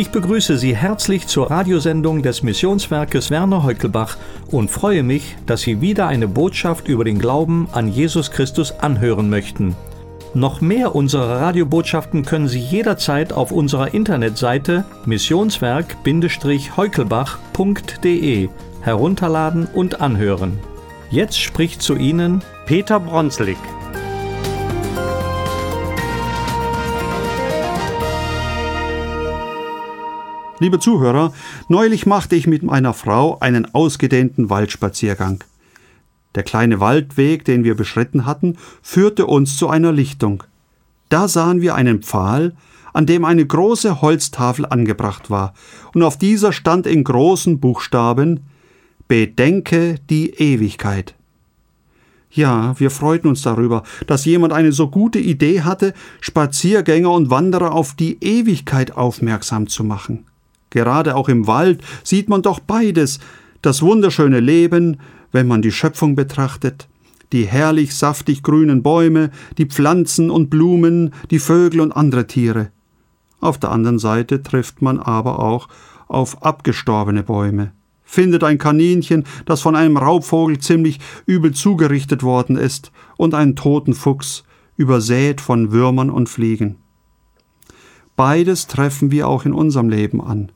Ich begrüße Sie herzlich zur Radiosendung des Missionswerkes Werner Heukelbach und freue mich, dass Sie wieder eine Botschaft über den Glauben an Jesus Christus anhören möchten. Noch mehr unserer Radiobotschaften können Sie jederzeit auf unserer Internetseite missionswerk-heukelbach.de herunterladen und anhören. Jetzt spricht zu Ihnen Peter Bronslig. Liebe Zuhörer, neulich machte ich mit meiner Frau einen ausgedehnten Waldspaziergang. Der kleine Waldweg, den wir beschritten hatten, führte uns zu einer Lichtung. Da sahen wir einen Pfahl, an dem eine große Holztafel angebracht war, und auf dieser stand in großen Buchstaben Bedenke die Ewigkeit. Ja, wir freuten uns darüber, dass jemand eine so gute Idee hatte, Spaziergänger und Wanderer auf die Ewigkeit aufmerksam zu machen. Gerade auch im Wald sieht man doch beides, das wunderschöne Leben, wenn man die Schöpfung betrachtet, die herrlich saftig grünen Bäume, die Pflanzen und Blumen, die Vögel und andere Tiere. Auf der anderen Seite trifft man aber auch auf abgestorbene Bäume, findet ein Kaninchen, das von einem Raubvogel ziemlich übel zugerichtet worden ist, und einen toten Fuchs, übersät von Würmern und Fliegen. Beides treffen wir auch in unserem Leben an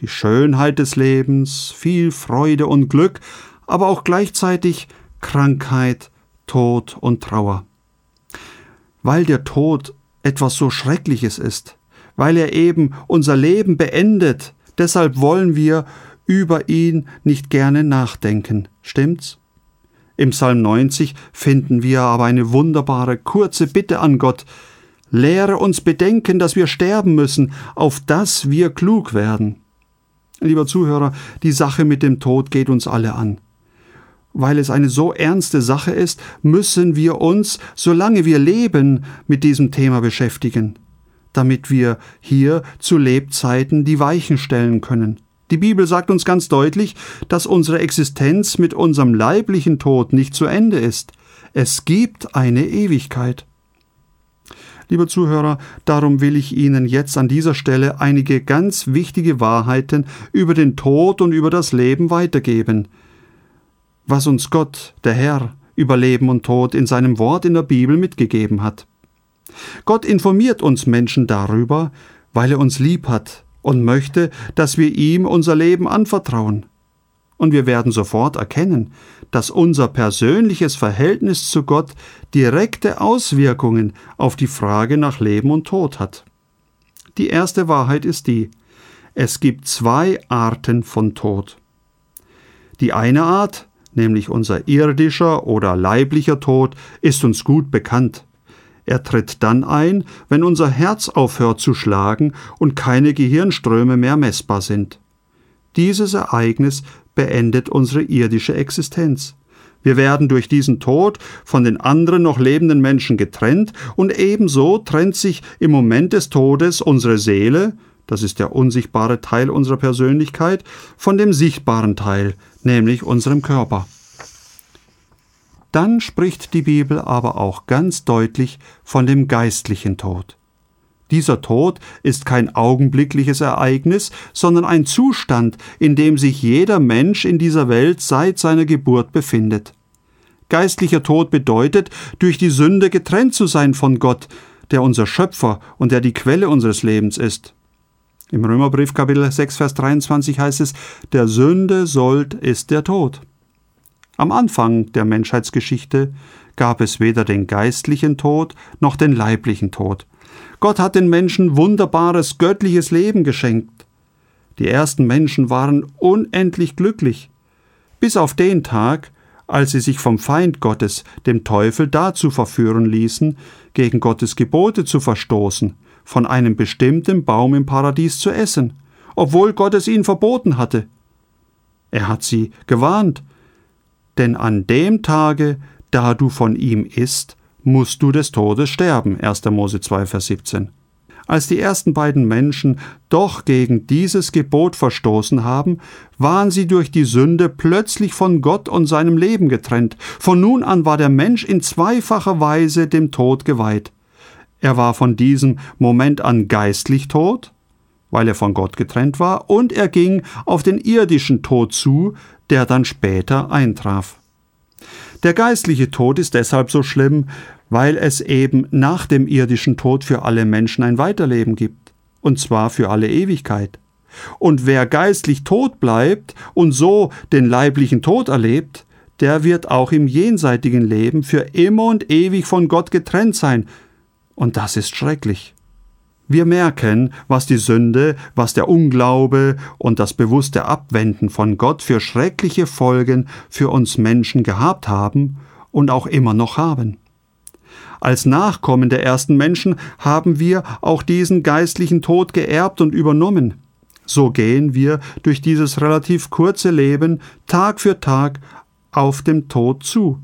die Schönheit des Lebens, viel Freude und Glück, aber auch gleichzeitig Krankheit, Tod und Trauer. Weil der Tod etwas so Schreckliches ist, weil er eben unser Leben beendet, deshalb wollen wir über ihn nicht gerne nachdenken, stimmt's? Im Psalm 90 finden wir aber eine wunderbare kurze Bitte an Gott, Lehre uns bedenken, dass wir sterben müssen, auf dass wir klug werden. Lieber Zuhörer, die Sache mit dem Tod geht uns alle an. Weil es eine so ernste Sache ist, müssen wir uns, solange wir leben, mit diesem Thema beschäftigen, damit wir hier zu Lebzeiten die Weichen stellen können. Die Bibel sagt uns ganz deutlich, dass unsere Existenz mit unserem leiblichen Tod nicht zu Ende ist. Es gibt eine Ewigkeit. Lieber Zuhörer, darum will ich Ihnen jetzt an dieser Stelle einige ganz wichtige Wahrheiten über den Tod und über das Leben weitergeben. Was uns Gott, der Herr, über Leben und Tod in seinem Wort in der Bibel mitgegeben hat. Gott informiert uns Menschen darüber, weil er uns lieb hat und möchte, dass wir ihm unser Leben anvertrauen und wir werden sofort erkennen, dass unser persönliches Verhältnis zu Gott direkte Auswirkungen auf die Frage nach Leben und Tod hat. Die erste Wahrheit ist die, es gibt zwei Arten von Tod. Die eine Art, nämlich unser irdischer oder leiblicher Tod, ist uns gut bekannt. Er tritt dann ein, wenn unser Herz aufhört zu schlagen und keine Gehirnströme mehr messbar sind. Dieses Ereignis beendet unsere irdische Existenz. Wir werden durch diesen Tod von den anderen noch lebenden Menschen getrennt und ebenso trennt sich im Moment des Todes unsere Seele, das ist der unsichtbare Teil unserer Persönlichkeit, von dem sichtbaren Teil, nämlich unserem Körper. Dann spricht die Bibel aber auch ganz deutlich von dem geistlichen Tod. Dieser Tod ist kein augenblickliches Ereignis, sondern ein Zustand, in dem sich jeder Mensch in dieser Welt seit seiner Geburt befindet. Geistlicher Tod bedeutet, durch die Sünde getrennt zu sein von Gott, der unser Schöpfer und der die Quelle unseres Lebens ist. Im Römerbrief Kapitel 6 Vers 23 heißt es, der Sünde Sold ist der Tod. Am Anfang der Menschheitsgeschichte gab es weder den geistlichen Tod noch den leiblichen Tod. Gott hat den Menschen wunderbares göttliches Leben geschenkt. Die ersten Menschen waren unendlich glücklich, bis auf den Tag, als sie sich vom Feind Gottes, dem Teufel, dazu verführen ließen, gegen Gottes Gebote zu verstoßen, von einem bestimmten Baum im Paradies zu essen, obwohl Gott es ihnen verboten hatte. Er hat sie gewarnt, denn an dem Tage, da du von ihm isst, musst du des Todes sterben. 1. Mose 2, Vers 17. Als die ersten beiden Menschen doch gegen dieses Gebot verstoßen haben, waren sie durch die Sünde plötzlich von Gott und seinem Leben getrennt. Von nun an war der Mensch in zweifacher Weise dem Tod geweiht. Er war von diesem Moment an geistlich tot, weil er von Gott getrennt war, und er ging auf den irdischen Tod zu, der dann später eintraf. Der geistliche Tod ist deshalb so schlimm, weil es eben nach dem irdischen Tod für alle Menschen ein Weiterleben gibt, und zwar für alle Ewigkeit. Und wer geistlich tot bleibt und so den leiblichen Tod erlebt, der wird auch im jenseitigen Leben für immer und ewig von Gott getrennt sein, und das ist schrecklich. Wir merken, was die Sünde, was der Unglaube und das bewusste Abwenden von Gott für schreckliche Folgen für uns Menschen gehabt haben und auch immer noch haben. Als Nachkommen der ersten Menschen haben wir auch diesen geistlichen Tod geerbt und übernommen. So gehen wir durch dieses relativ kurze Leben Tag für Tag auf dem Tod zu.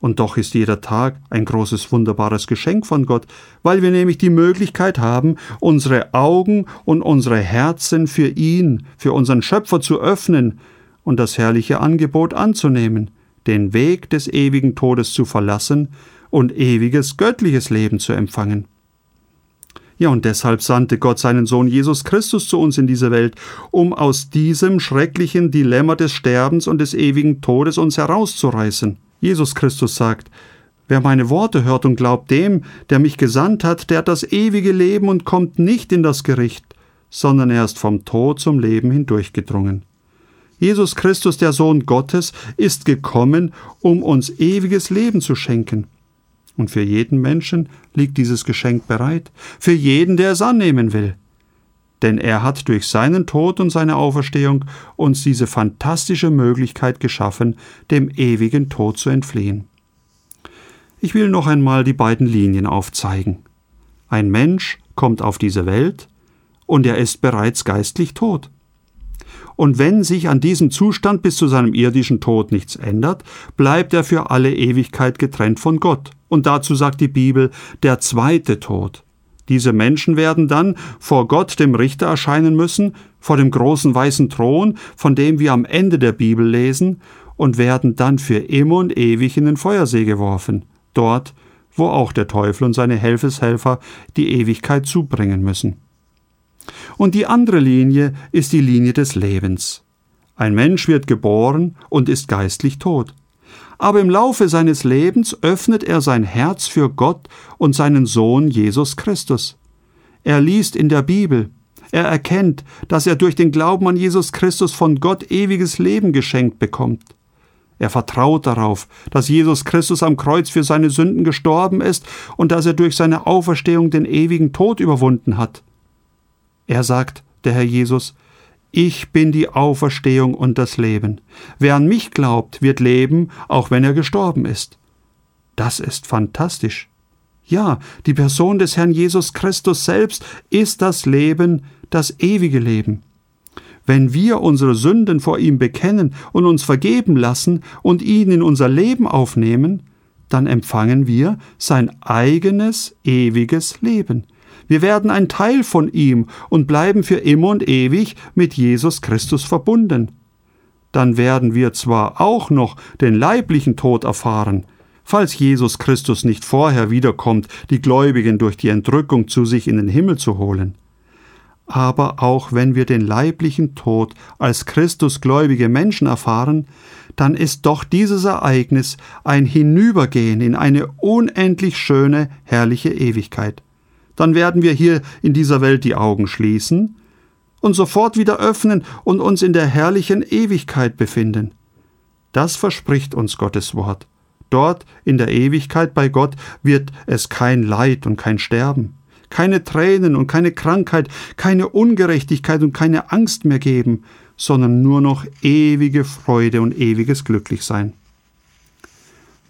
Und doch ist jeder Tag ein großes, wunderbares Geschenk von Gott, weil wir nämlich die Möglichkeit haben, unsere Augen und unsere Herzen für ihn, für unseren Schöpfer zu öffnen und das herrliche Angebot anzunehmen, den Weg des ewigen Todes zu verlassen und ewiges göttliches Leben zu empfangen. Ja, und deshalb sandte Gott seinen Sohn Jesus Christus zu uns in diese Welt, um aus diesem schrecklichen Dilemma des Sterbens und des ewigen Todes uns herauszureißen. Jesus Christus sagt, Wer meine Worte hört und glaubt dem, der mich gesandt hat, der hat das ewige Leben und kommt nicht in das Gericht, sondern er ist vom Tod zum Leben hindurchgedrungen. Jesus Christus, der Sohn Gottes, ist gekommen, um uns ewiges Leben zu schenken. Und für jeden Menschen liegt dieses Geschenk bereit, für jeden, der es annehmen will denn er hat durch seinen Tod und seine Auferstehung uns diese fantastische Möglichkeit geschaffen, dem ewigen Tod zu entfliehen. Ich will noch einmal die beiden Linien aufzeigen. Ein Mensch kommt auf diese Welt und er ist bereits geistlich tot. Und wenn sich an diesem Zustand bis zu seinem irdischen Tod nichts ändert, bleibt er für alle Ewigkeit getrennt von Gott. Und dazu sagt die Bibel der zweite Tod. Diese Menschen werden dann vor Gott, dem Richter, erscheinen müssen, vor dem großen weißen Thron, von dem wir am Ende der Bibel lesen, und werden dann für immer und ewig in den Feuersee geworfen, dort, wo auch der Teufel und seine Helfeshelfer die Ewigkeit zubringen müssen. Und die andere Linie ist die Linie des Lebens. Ein Mensch wird geboren und ist geistlich tot aber im Laufe seines Lebens öffnet er sein Herz für Gott und seinen Sohn Jesus Christus. Er liest in der Bibel, er erkennt, dass er durch den Glauben an Jesus Christus von Gott ewiges Leben geschenkt bekommt. Er vertraut darauf, dass Jesus Christus am Kreuz für seine Sünden gestorben ist und dass er durch seine Auferstehung den ewigen Tod überwunden hat. Er sagt, der Herr Jesus, ich bin die Auferstehung und das Leben. Wer an mich glaubt, wird leben, auch wenn er gestorben ist. Das ist fantastisch. Ja, die Person des Herrn Jesus Christus selbst ist das Leben, das ewige Leben. Wenn wir unsere Sünden vor ihm bekennen und uns vergeben lassen und ihn in unser Leben aufnehmen, dann empfangen wir sein eigenes ewiges Leben. Wir werden ein Teil von ihm und bleiben für immer und ewig mit Jesus Christus verbunden. Dann werden wir zwar auch noch den leiblichen Tod erfahren, falls Jesus Christus nicht vorher wiederkommt, die Gläubigen durch die Entrückung zu sich in den Himmel zu holen. Aber auch wenn wir den leiblichen Tod als Christusgläubige Menschen erfahren, dann ist doch dieses Ereignis ein Hinübergehen in eine unendlich schöne, herrliche Ewigkeit dann werden wir hier in dieser Welt die Augen schließen und sofort wieder öffnen und uns in der herrlichen Ewigkeit befinden. Das verspricht uns Gottes Wort. Dort in der Ewigkeit bei Gott wird es kein Leid und kein Sterben, keine Tränen und keine Krankheit, keine Ungerechtigkeit und keine Angst mehr geben, sondern nur noch ewige Freude und ewiges Glücklichsein.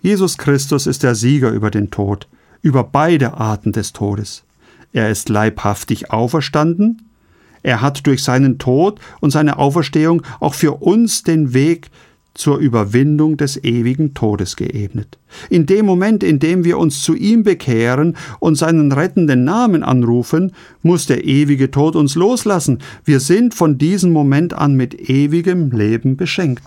Jesus Christus ist der Sieger über den Tod, über beide Arten des Todes. Er ist leibhaftig auferstanden. Er hat durch seinen Tod und seine Auferstehung auch für uns den Weg zur Überwindung des ewigen Todes geebnet. In dem Moment, in dem wir uns zu ihm bekehren und seinen rettenden Namen anrufen, muss der ewige Tod uns loslassen. Wir sind von diesem Moment an mit ewigem Leben beschenkt.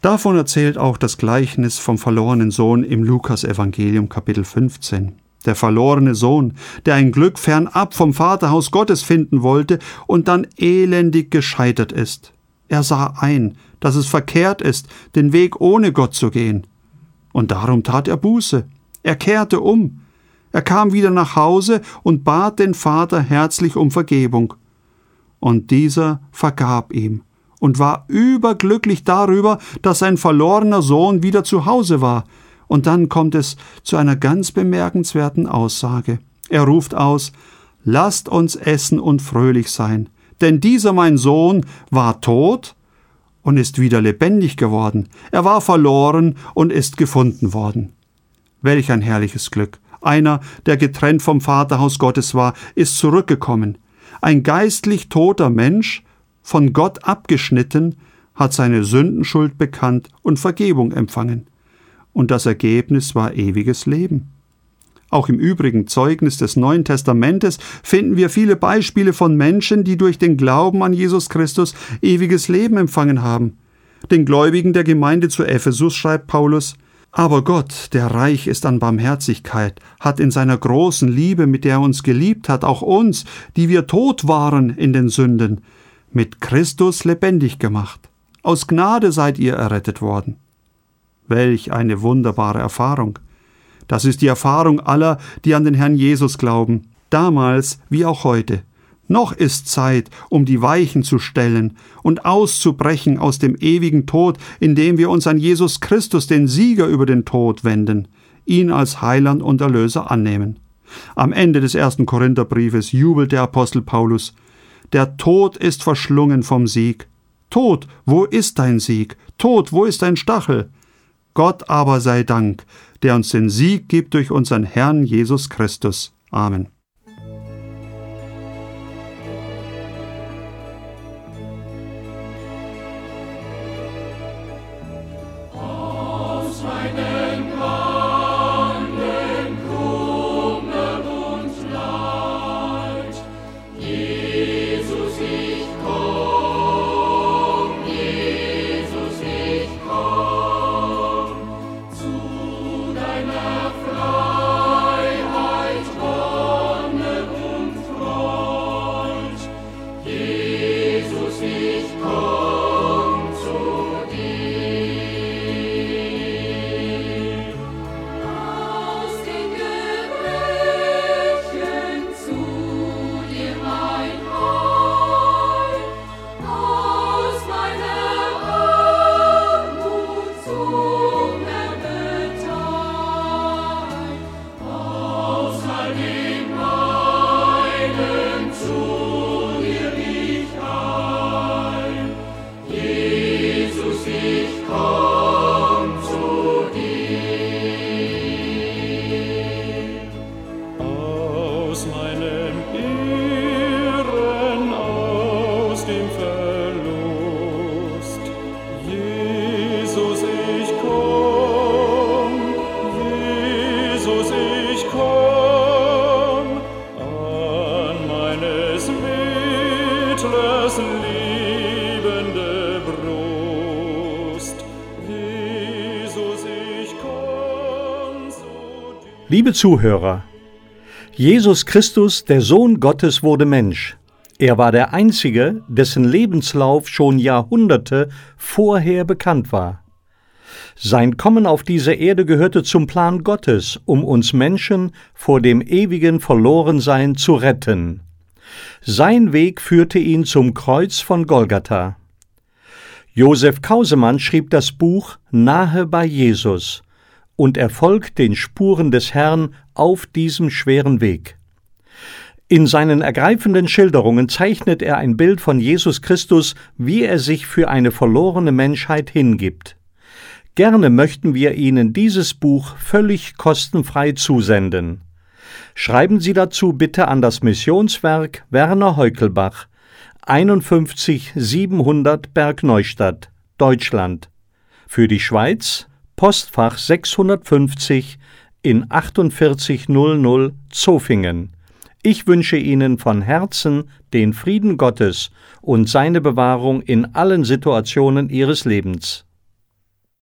Davon erzählt auch das Gleichnis vom verlorenen Sohn im Lukas Evangelium Kapitel 15. der verlorene Sohn, der ein Glück fernab vom Vaterhaus Gottes finden wollte und dann elendig gescheitert ist. Er sah ein, dass es verkehrt ist, den Weg ohne Gott zu gehen. Und darum tat er Buße. Er kehrte um. Er kam wieder nach Hause und bat den Vater herzlich um Vergebung. Und dieser vergab ihm und war überglücklich darüber, dass sein verlorener Sohn wieder zu Hause war. Und dann kommt es zu einer ganz bemerkenswerten Aussage. Er ruft aus Lasst uns essen und fröhlich sein, denn dieser mein Sohn war tot und ist wieder lebendig geworden, er war verloren und ist gefunden worden. Welch ein herrliches Glück. Einer, der getrennt vom Vaterhaus Gottes war, ist zurückgekommen. Ein geistlich toter Mensch, von Gott abgeschnitten, hat seine Sündenschuld bekannt und Vergebung empfangen. Und das Ergebnis war ewiges Leben. Auch im übrigen Zeugnis des Neuen Testamentes finden wir viele Beispiele von Menschen, die durch den Glauben an Jesus Christus ewiges Leben empfangen haben. Den Gläubigen der Gemeinde zu Ephesus schreibt Paulus Aber Gott, der reich ist an Barmherzigkeit, hat in seiner großen Liebe, mit der er uns geliebt hat, auch uns, die wir tot waren in den Sünden, mit Christus lebendig gemacht. Aus Gnade seid ihr errettet worden. Welch eine wunderbare Erfahrung. Das ist die Erfahrung aller, die an den Herrn Jesus glauben, damals wie auch heute. Noch ist Zeit, um die Weichen zu stellen und auszubrechen aus dem ewigen Tod, indem wir uns an Jesus Christus, den Sieger über den Tod, wenden, ihn als Heiland und Erlöser annehmen. Am Ende des ersten Korintherbriefes jubelt der Apostel Paulus Der Tod ist verschlungen vom Sieg. Tod, wo ist dein Sieg? Tod, wo ist dein Stachel? Gott aber sei Dank, der uns den Sieg gibt durch unseren Herrn Jesus Christus. Amen. Jesus. Liebe Zuhörer, Jesus Christus, der Sohn Gottes, wurde Mensch. Er war der Einzige, dessen Lebenslauf schon Jahrhunderte vorher bekannt war. Sein Kommen auf diese Erde gehörte zum Plan Gottes, um uns Menschen vor dem ewigen Verlorensein zu retten. Sein Weg führte ihn zum Kreuz von Golgatha. Josef Kausemann schrieb das Buch Nahe bei Jesus und er folgt den Spuren des Herrn auf diesem schweren Weg. In seinen ergreifenden Schilderungen zeichnet er ein Bild von Jesus Christus, wie er sich für eine verlorene Menschheit hingibt. Gerne möchten wir Ihnen dieses Buch völlig kostenfrei zusenden. Schreiben Sie dazu bitte an das Missionswerk Werner Heukelbach, 51 700 Bergneustadt, Deutschland. Für die Schweiz Postfach 650 in 4800 Zofingen. Ich wünsche Ihnen von Herzen den Frieden Gottes und seine Bewahrung in allen Situationen Ihres Lebens.